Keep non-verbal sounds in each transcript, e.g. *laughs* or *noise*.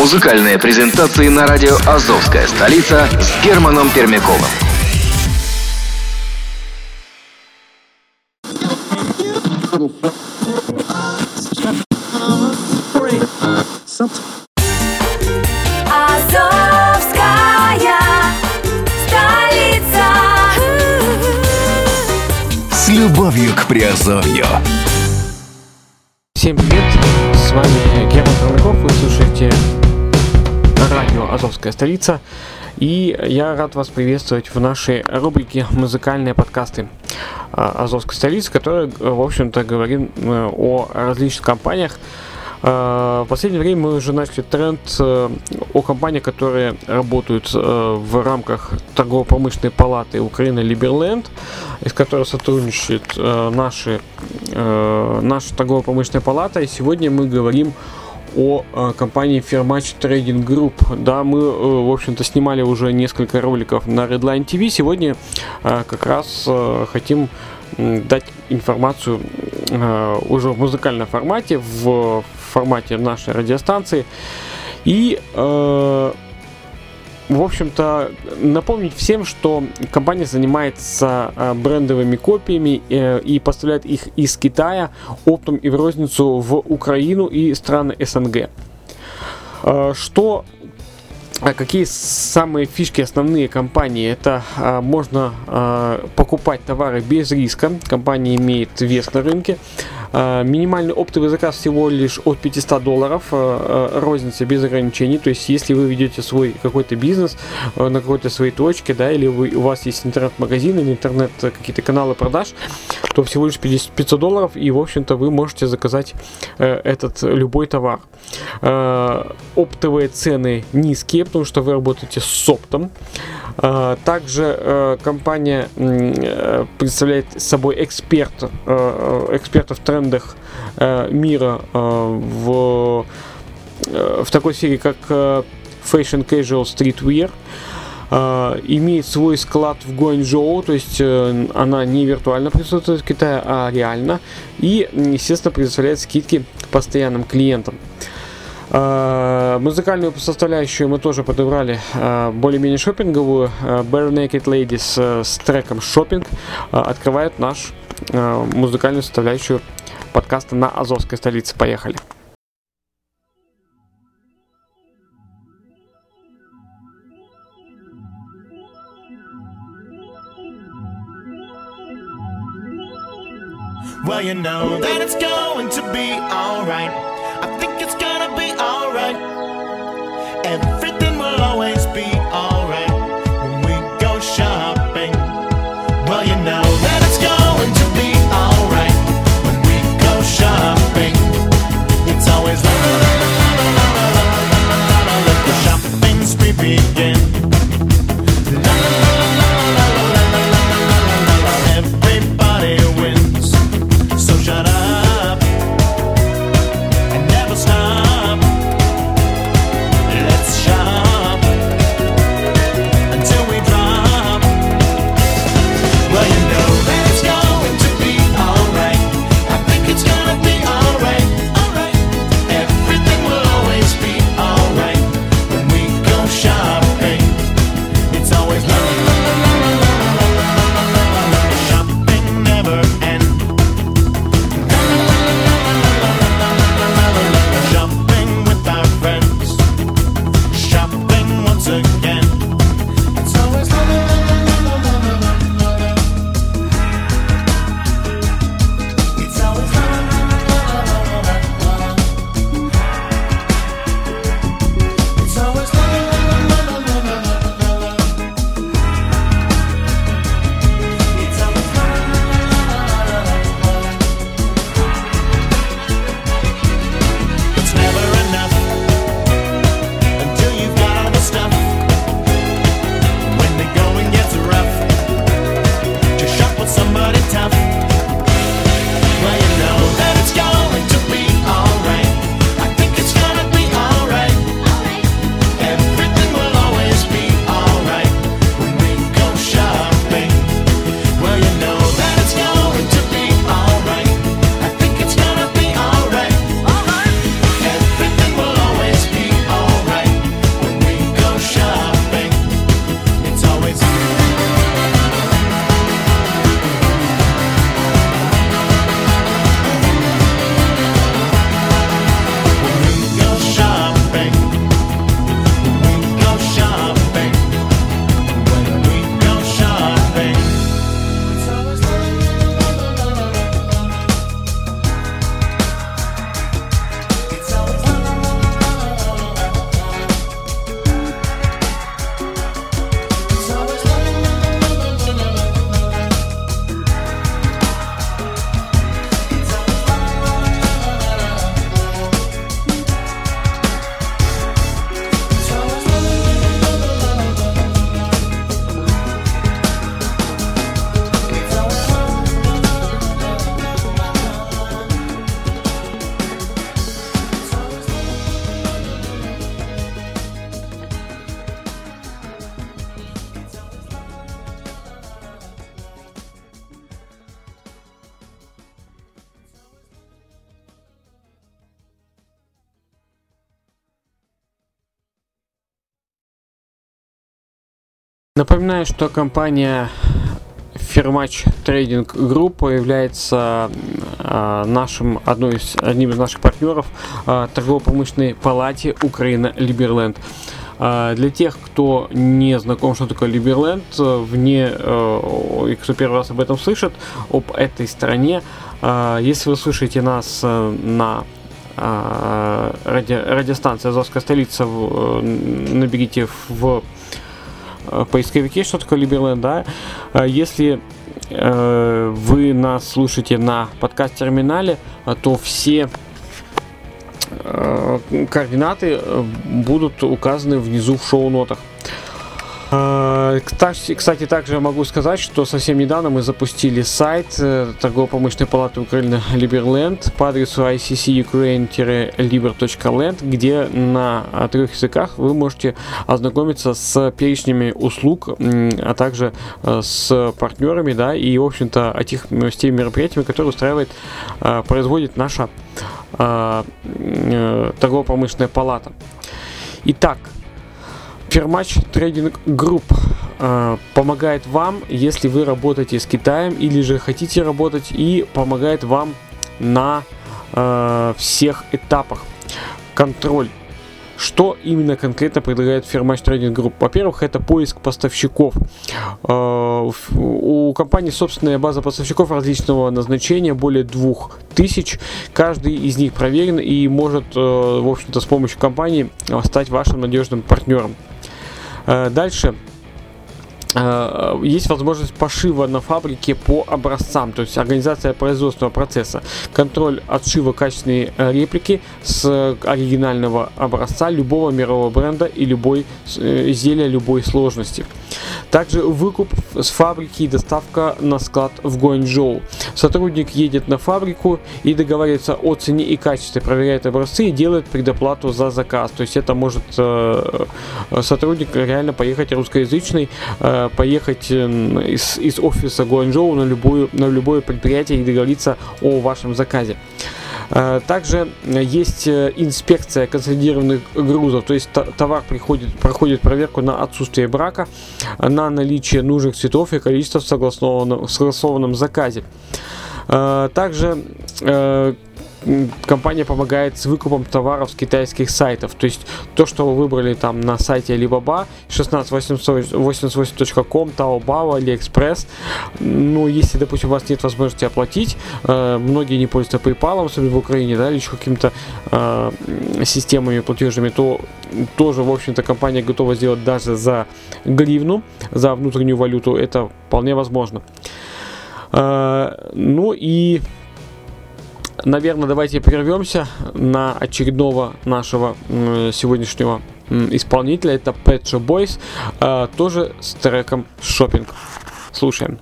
Музыкальные презентации на радио «Азовская столица» с Германом Пермяковым. С любовью к Приазовью. Всем привет, с вами Герман Пермяков, вы слушаете радио «Азовская столица». И я рад вас приветствовать в нашей рубрике «Музыкальные подкасты» Азовской столицы, которая, в общем-то, говорит э, о различных компаниях. Э, в последнее время мы уже начали тренд э, о компаниях, которые работают в рамках торгово-промышленной палаты Украины Либерленд, из которой сотрудничает наши, наша торгово-промышленная палата. И сегодня мы говорим о э, компании Fairmatch Trading Group. Да, мы, э, в общем-то, снимали уже несколько роликов на Redline TV. Сегодня э, как раз хотим дать информацию уже в музыкальном формате, в формате нашей радиостанции. И в общем-то, напомнить всем, что компания занимается э, брендовыми копиями э, и поставляет их из Китая оптом и в розницу в Украину и страны СНГ. Э, что Какие самые фишки основные компании? Это а, можно а, покупать товары без риска. Компания имеет вес на рынке. А, минимальный оптовый заказ всего лишь от 500 долларов, а, а, розница без ограничений. То есть, если вы ведете свой какой-то бизнес на какой-то своей точке, да, или вы, у вас есть интернет-магазин или интернет какие-то каналы продаж, то всего лишь 500 долларов, и, в общем-то, вы можете заказать э, этот любой товар. Оптовые цены низкие, потому что вы работаете с оптом. Также э, компания э, представляет собой эксперт, э, эксперта в трендах мира в, в такой серии, как Fashion Casual Streetwear. Имеет свой склад в Гуанчжоу, то есть она не виртуально присутствует в Китае, а реально. И, естественно, предоставляет скидки постоянным клиентам. Музыкальную составляющую мы тоже подобрали более-менее шопинговую. Bare Naked Ladies э, с треком «Шопинг» открывает наш музыкальную составляющую подкаста на Азовской столице. Поехали! Well, you know that it's going to be alright. I think it's gonna be alright. Everything will always be alright Напоминаю, что компания Firmach Trading Group является э, нашим, одной из, одним из наших партнеров э, торгово-промышленной палате Украина Либерленд. Э, для тех, кто не знаком, что такое Либерленд, вне, и кто первый раз об этом слышит, об этой стране, если вы слышите нас на ради, радиостанции Азовская столица, наберите в Э, поисковике, что такое Liberland, да. Э, если э, вы нас слушаете на подкаст-терминале, то все координаты будут указаны внизу в шоу-нотах. А, кстати, также могу сказать, что совсем недавно мы запустили сайт э, торгово-промышленной палаты Украины Liberland по адресу iccukraine-liber.land, где на трех языках вы можете ознакомиться с перечнями услуг, а также э, с партнерами, да, и, в общем-то, о тех, с теми мероприятиями, которые устраивает, э, производит наша торгово-промышленная палата. Итак, Firmach Trading Group э, помогает вам, если вы работаете с Китаем или же хотите работать и помогает вам на э, всех этапах. Контроль что именно конкретно предлагает Fairmatch Trading Group? Во-первых, это поиск поставщиков. Э, у компании собственная база поставщиков различного назначения, более двух тысяч. Каждый из них проверен и может, э, в общем-то, с помощью компании стать вашим надежным партнером. Э, дальше есть возможность пошива на фабрике по образцам, то есть организация производственного процесса, контроль отшива качественной э, реплики с оригинального образца любого мирового бренда и любой э, изделия любой сложности. Также выкуп с фабрики и доставка на склад в Гуанчжоу. Сотрудник едет на фабрику и договаривается о цене и качестве, проверяет образцы и делает предоплату за заказ. То есть это может сотрудник реально поехать русскоязычный поехать из, из офиса Гуанчжоу на, любую, на любое предприятие и договориться о вашем заказе. Э, также есть э, инспекция консолидированных грузов, то есть товар приходит, проходит проверку на отсутствие брака, на наличие нужных цветов и количество в согласованном, согласованном заказе. Э, также компания помогает с выкупом товаров с китайских сайтов. То есть то, что вы выбрали там на сайте Alibaba, 16888.com, Taobao, AliExpress. Ну, если, допустим, у вас нет возможности оплатить, э, многие не пользуются PayPal, особенно в Украине, да, или еще какими-то э, системами платежными, то тоже, в общем-то, компания готова сделать даже за гривну, за внутреннюю валюту. Это вполне возможно. Э, ну и наверное, давайте прервемся на очередного нашего сегодняшнего исполнителя. Это Pet Shop Boys, э, тоже с треком Shopping. Слушаем.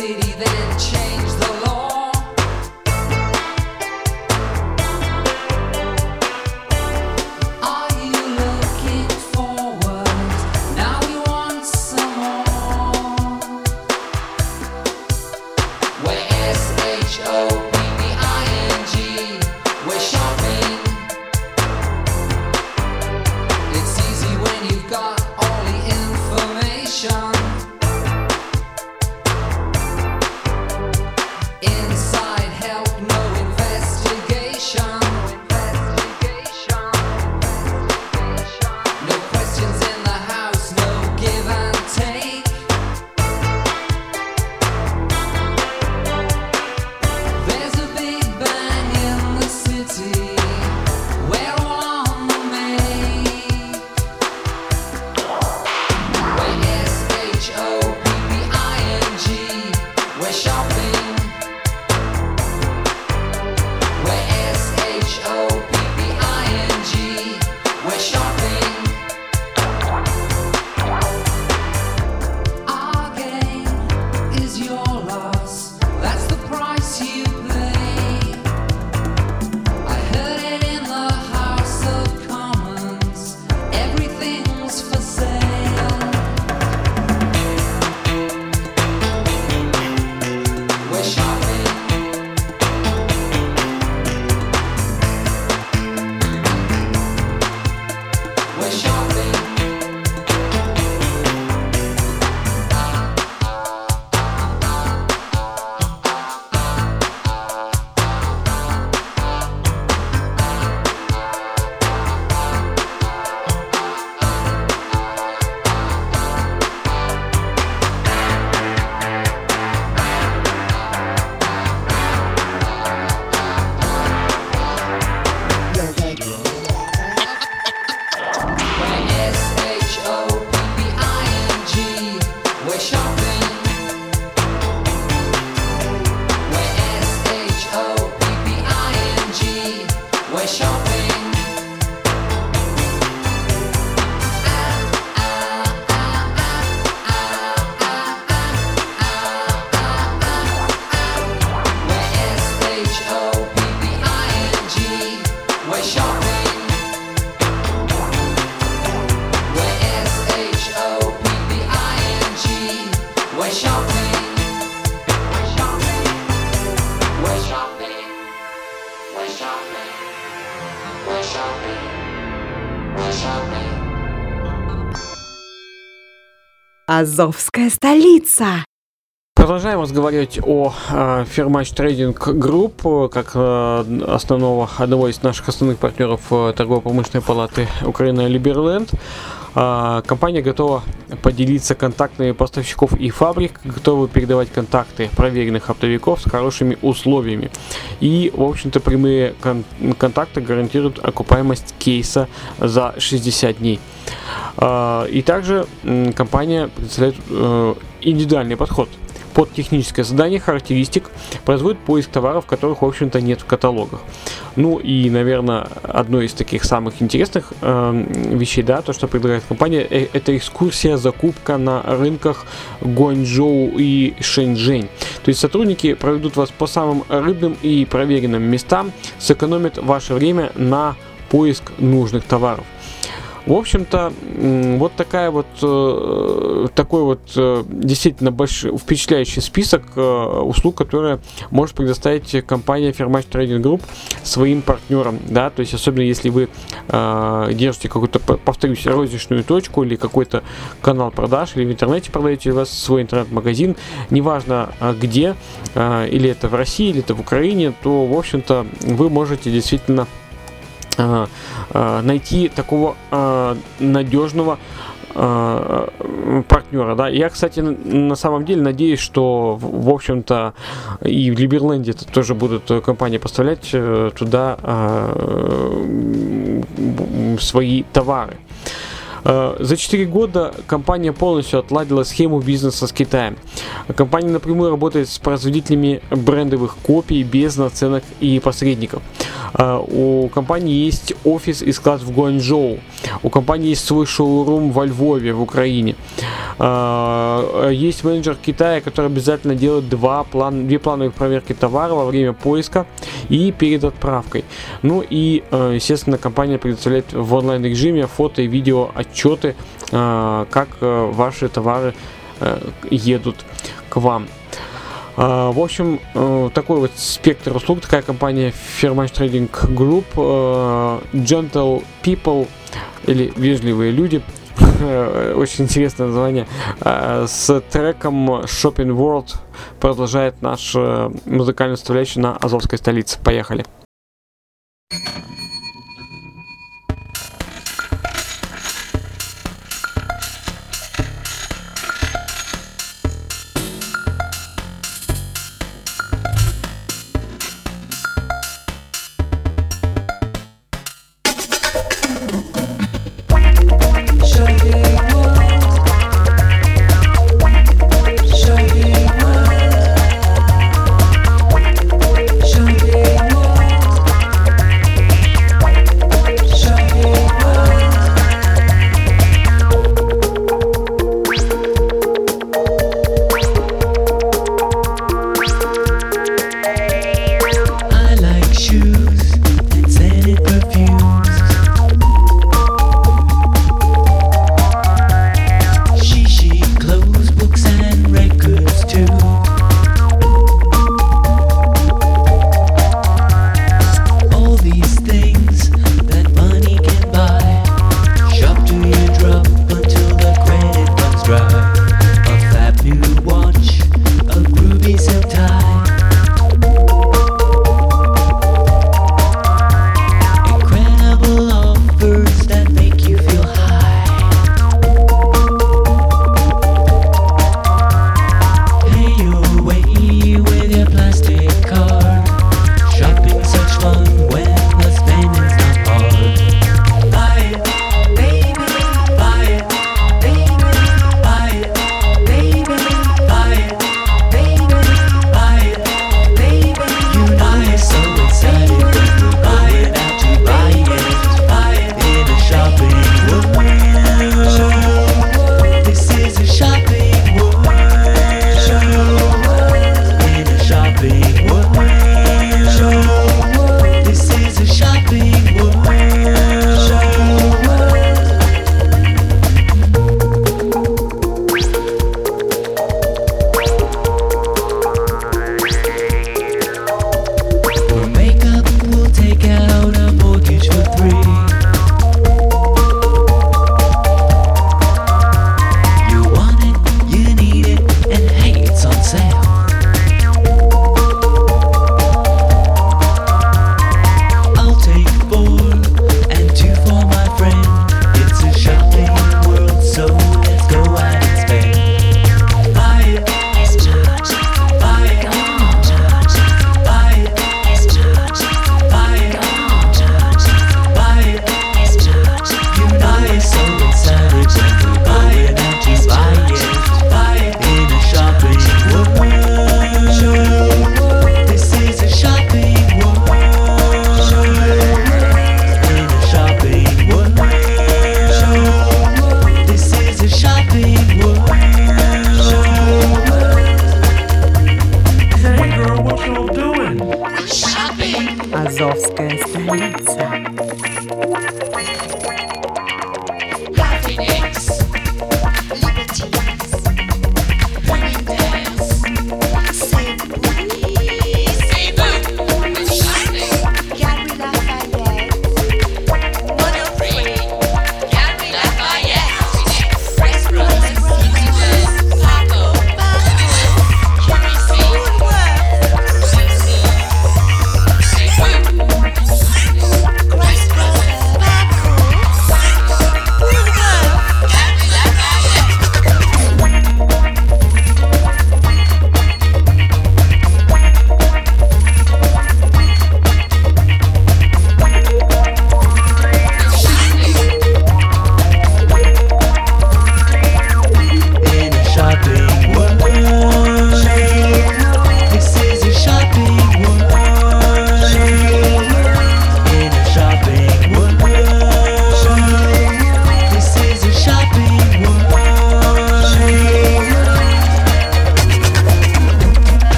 city that Азовская столица. Продолжаем разговаривать о э, Fairmatch Trading Group, как э, основного, одного из наших основных партнеров э, торгово-промышленной палаты Украины Либерленд. Э, компания готова поделиться контактами поставщиков и фабрик, готовы передавать контакты проверенных оптовиков с хорошими условиями. И, в общем-то, прямые кон- контакты гарантируют окупаемость кейса за 60 дней. Э, и также компания представляет э, индивидуальный подход – под техническое задание характеристик производит поиск товаров, которых, в общем-то, нет в каталогах. Ну и, наверное, одно из таких самых интересных э, вещей, да, то, что предлагает компания, э, это экскурсия, закупка на рынках Гуанчжоу и Шэньчжэнь. То есть сотрудники проведут вас по самым рыбным и проверенным местам, сэкономят ваше время на поиск нужных товаров. В общем-то, вот такая вот э, такой вот э, действительно большой, впечатляющий список э, услуг, которые может предоставить компания Fairmatch Trading Group своим партнерам, да, то есть особенно если вы держите какую-то, повторюсь, розничную точку или какой-то канал продаж, или в интернете продаете у вас свой интернет-магазин, неважно где, или это в России, или это в Украине, то, в общем-то, вы можете действительно найти такого надежного партнера, да. Я, кстати, на самом деле надеюсь, что, в общем-то, и в Либерленде тоже будут компании поставлять э, туда свои товары. Э, за 4 года компания полностью отладила схему бизнеса с Китаем. Компания напрямую работает с производителями брендовых копий без наценок и посредников. Э, у компании есть офис и склад в Гуанчжоу. У компании есть свой шоурум во Львове, в Украине. Э, есть менеджер Китая, который обязательно делает два план, две плановые проверки товара во время поиска и перед отправкой. Ну и, естественно, компания предоставляет в онлайн режиме фото и видео отчеты, как ваши товары едут к вам. В общем, такой вот спектр услуг, такая компания Fairmatch Trading Group, Gentle People или вежливые люди, *laughs* очень интересное название, с треком Shopping World продолжает наш музыкальную составляющую на Азовской столице. Поехали.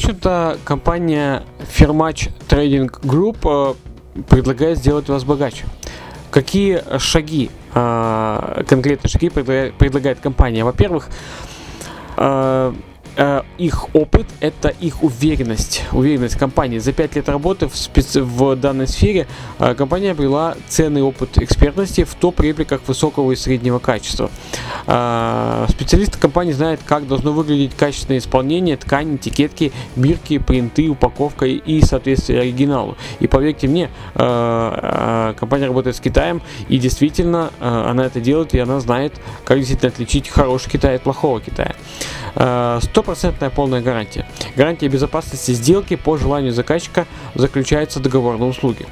Общем-то, компания Firmatch Trading Group э, предлагает сделать вас богаче. Какие шаги, э, конкретные шаги предлагает, предлагает компания? Во-первых, э, их опыт, это их уверенность, уверенность компании. За 5 лет работы в, специ... в данной сфере э, компания обрела ценный опыт экспертности в топ-репликах высокого и среднего качества. Э, специалисты компании знают, как должно выглядеть качественное исполнение ткани, этикетки, бирки, принты, упаковка и соответствие оригиналу. И поверьте мне, э, э, компания работает с Китаем, и действительно э, она это делает, и она знает, как действительно отличить хороший Китай от плохого Китая. Э, стопроцентная полная гарантия. Гарантия безопасности сделки по желанию заказчика заключается договор на услуги.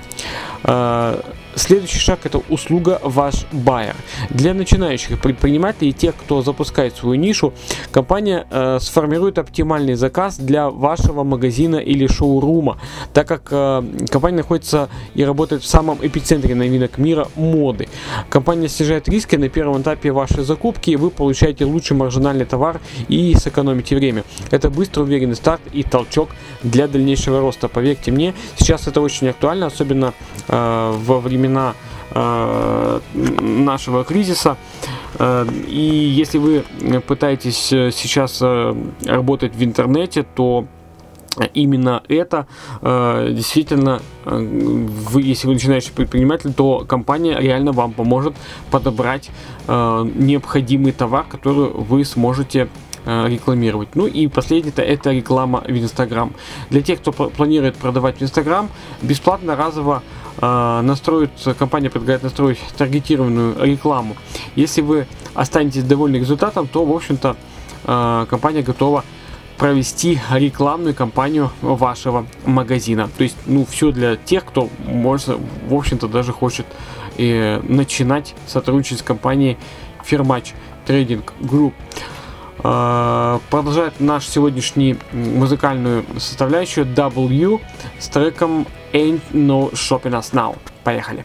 Следующий шаг это услуга ваш байер. Для начинающих предпринимателей и тех, кто запускает свою нишу, компания э, сформирует оптимальный заказ для вашего магазина или шоурума, так как э, компания находится и работает в самом эпицентре новинок мира моды. Компания снижает риски на первом этапе вашей закупки, и вы получаете лучший маржинальный товар и сэкономите время. Это быстрый уверенный старт и толчок для дальнейшего роста. Поверьте мне, сейчас это очень актуально, особенно э, во времена времена э, нашего кризиса. Э, и если вы пытаетесь э, сейчас работать в интернете, то именно это действительно вы, если вы начинающий предприниматель, то компания реально вам поможет подобрать необходимый товар, который вы сможете рекламировать. Ну и последнее это, это реклама в Инстаграм. Для тех, кто планирует продавать в Инстаграм, бесплатно разово э, настроить, компания предлагает настроить таргетированную рекламу. Если вы останетесь довольны результатом, то, в общем-то, э, компания готова провести рекламную кампанию вашего магазина. То есть, ну, все для тех, кто, может, в общем-то, даже хочет э, начинать сотрудничать с компанией Firmatch Trading Group. Э, продолжает наш сегодняшний музыкальную составляющую W с треком Ain't No Shopping Us Now. Поехали.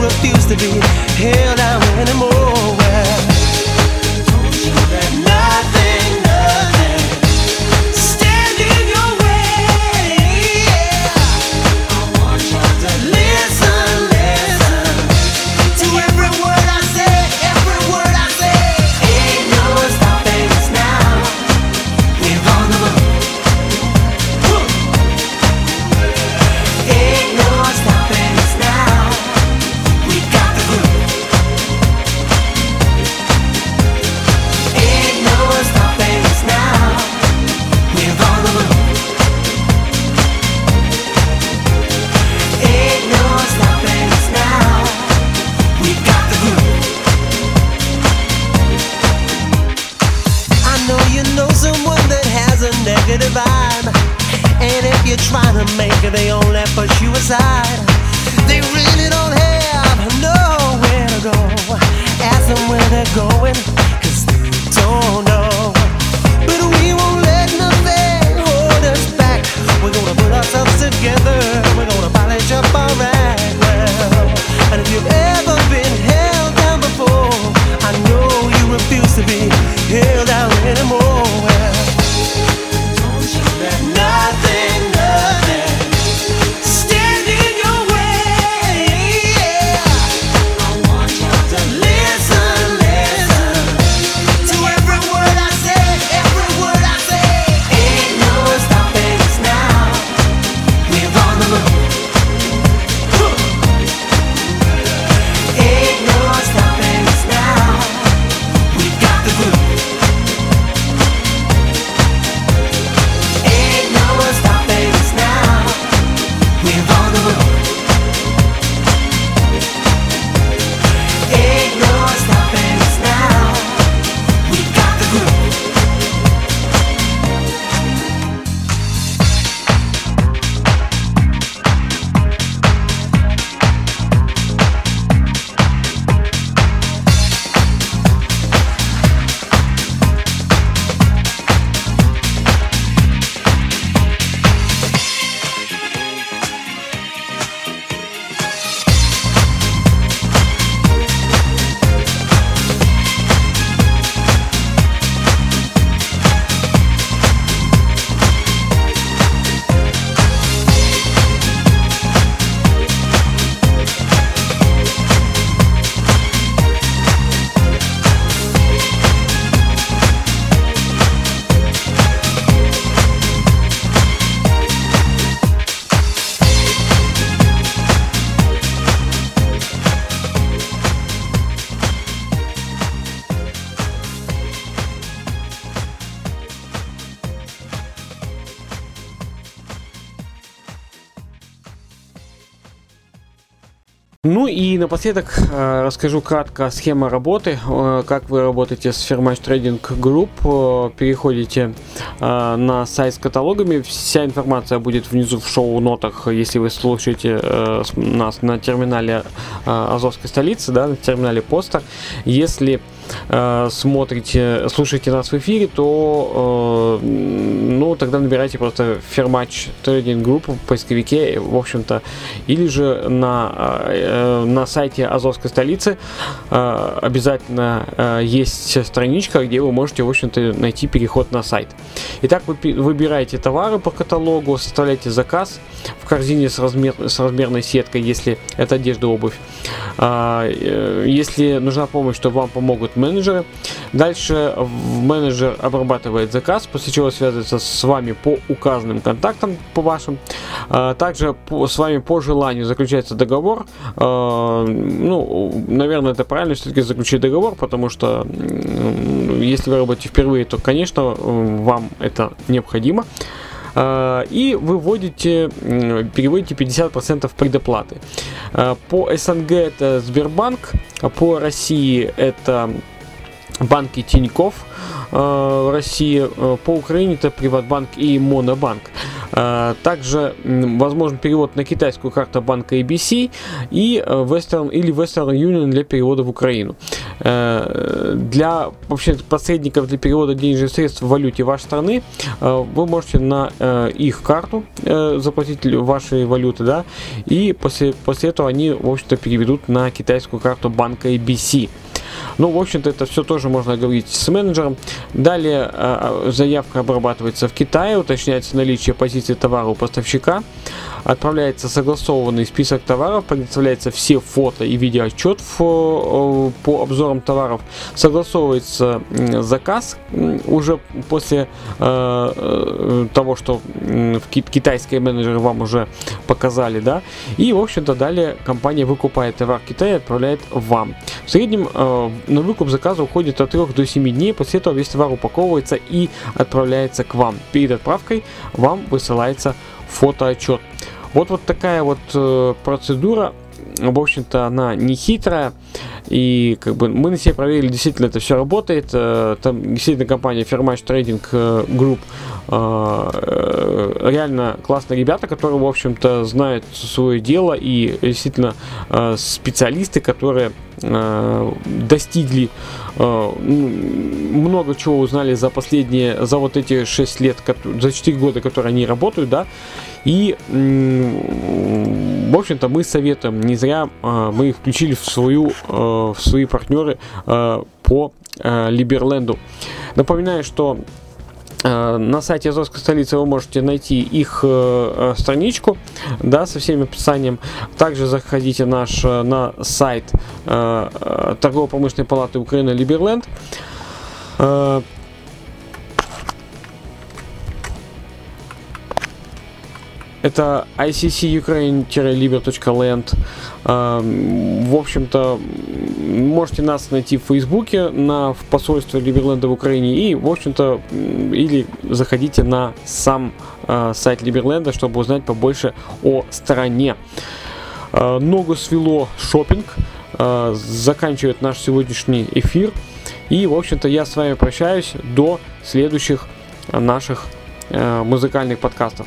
refuse to be held down anymore. Ну и напоследок э, расскажу кратко схема работы, э, как вы работаете с Fairmatch Trading Group. Э, переходите на сайт с каталогами, вся информация будет внизу в шоу-нотах, если вы слушаете нас на терминале Азовской столицы, да, на терминале поста. Если э, смотрите, слушаете нас в эфире, то э, ну тогда набирайте просто Фермач трейдинг группу в поисковике, в общем-то, или же на, э, на сайте Азовской столицы э, обязательно э, есть страничка, где вы можете, в общем-то, найти переход на сайт. Итак, вы выбираете товары по каталогу, составляете заказ в корзине с, размер, с размерной сеткой, если это одежда, обувь. А, э, если нужна помощь, то вам помогут менеджеры. Дальше менеджер обрабатывает заказ, после чего связывается с вами по указанным контактам, по вашим. А, также с вами по желанию заключается договор. А, ну, наверное, это правильно все-таки заключить договор, потому что если вы работаете впервые, то, конечно, вам это необходимо. А, и выводите, переводите 50% предоплаты. А, по СНГ это Сбербанк, по России это банки Тиньков в России, по Украине это Приватбанк и Монобанк. А, также возможен перевод на китайскую карту банка ABC и э, Western или Western Union для перевода в Украину. Э, для вообще посредников для перевода денежных средств в валюте вашей страны э, вы можете на их карту заплатить вашей валюты, да, и после, после этого они, в общем-то, переведут на китайскую карту банка ABC. Ну, в общем-то, это все тоже можно говорить с менеджером. Далее э, заявка обрабатывается в Китае, уточняется наличие позиции товара у поставщика отправляется согласованный список товаров, предоставляется все фото и видеоотчет по обзорам товаров, согласовывается заказ уже после э, э, того, что китайские менеджеры вам уже показали, да, и, в общем-то, далее компания выкупает товар в Китае и отправляет вам. В среднем э, на выкуп заказа уходит от 3 до 7 дней, после этого весь товар упаковывается и отправляется к вам. Перед отправкой вам высылается фотоотчет. Вот вот такая вот э, процедура, в общем-то, она не хитрая. И как бы мы на себе проверили, действительно это все работает. Э, там действительно компания Fairmatch Trading э, Group э, реально классные ребята, которые, в общем-то, знают свое дело и действительно специалисты, которые достигли много чего узнали за последние, за вот эти 6 лет, за 4 года, которые они работают, да, и, в общем-то, мы советуем, не зря а, мы их включили в, свою, в свои партнеры по Либерленду. Напоминаю, что на сайте Азовской столицы вы можете найти их э, страничку, да, со всем описанием. Также заходите наш, на сайт э, Торгово-промышленной палаты Украины Либерленд. Это iccukraine-liber.land. В общем-то, можете нас найти в Фейсбуке, на, в посольстве Либерленда в Украине и, в общем-то, или заходите на сам э, сайт Либерленда, чтобы узнать побольше о стране. Э, ногу свело шопинг. Э, заканчивает наш сегодняшний эфир. И, в общем-то, я с вами прощаюсь до следующих наших музыкальных подкастов.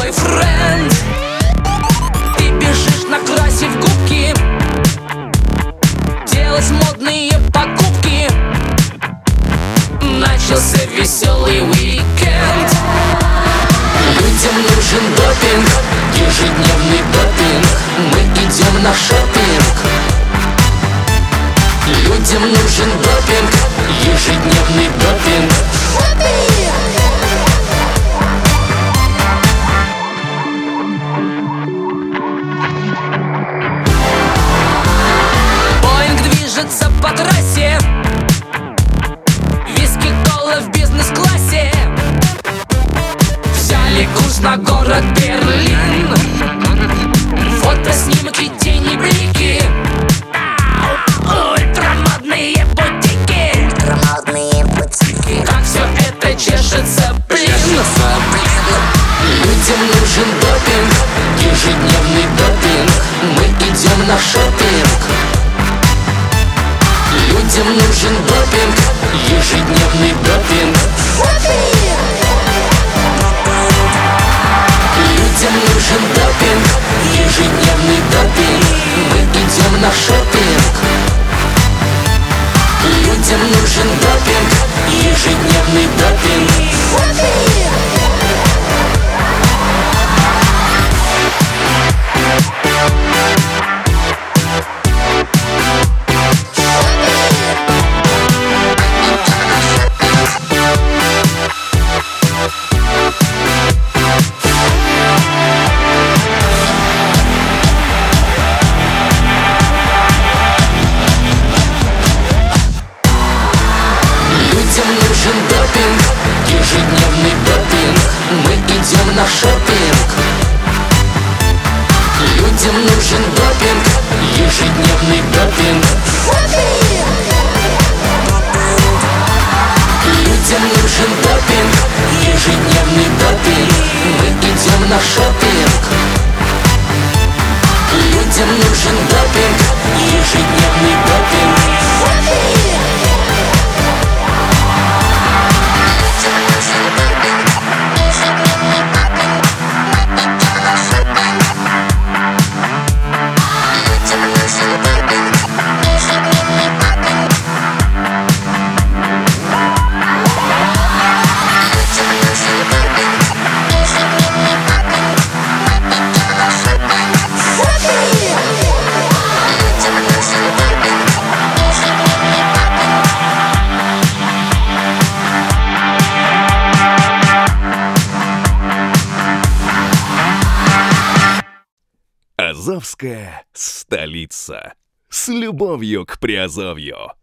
на шопинг Людям нужен допинг Ежедневный Русская столица. С любовью к Приазовью.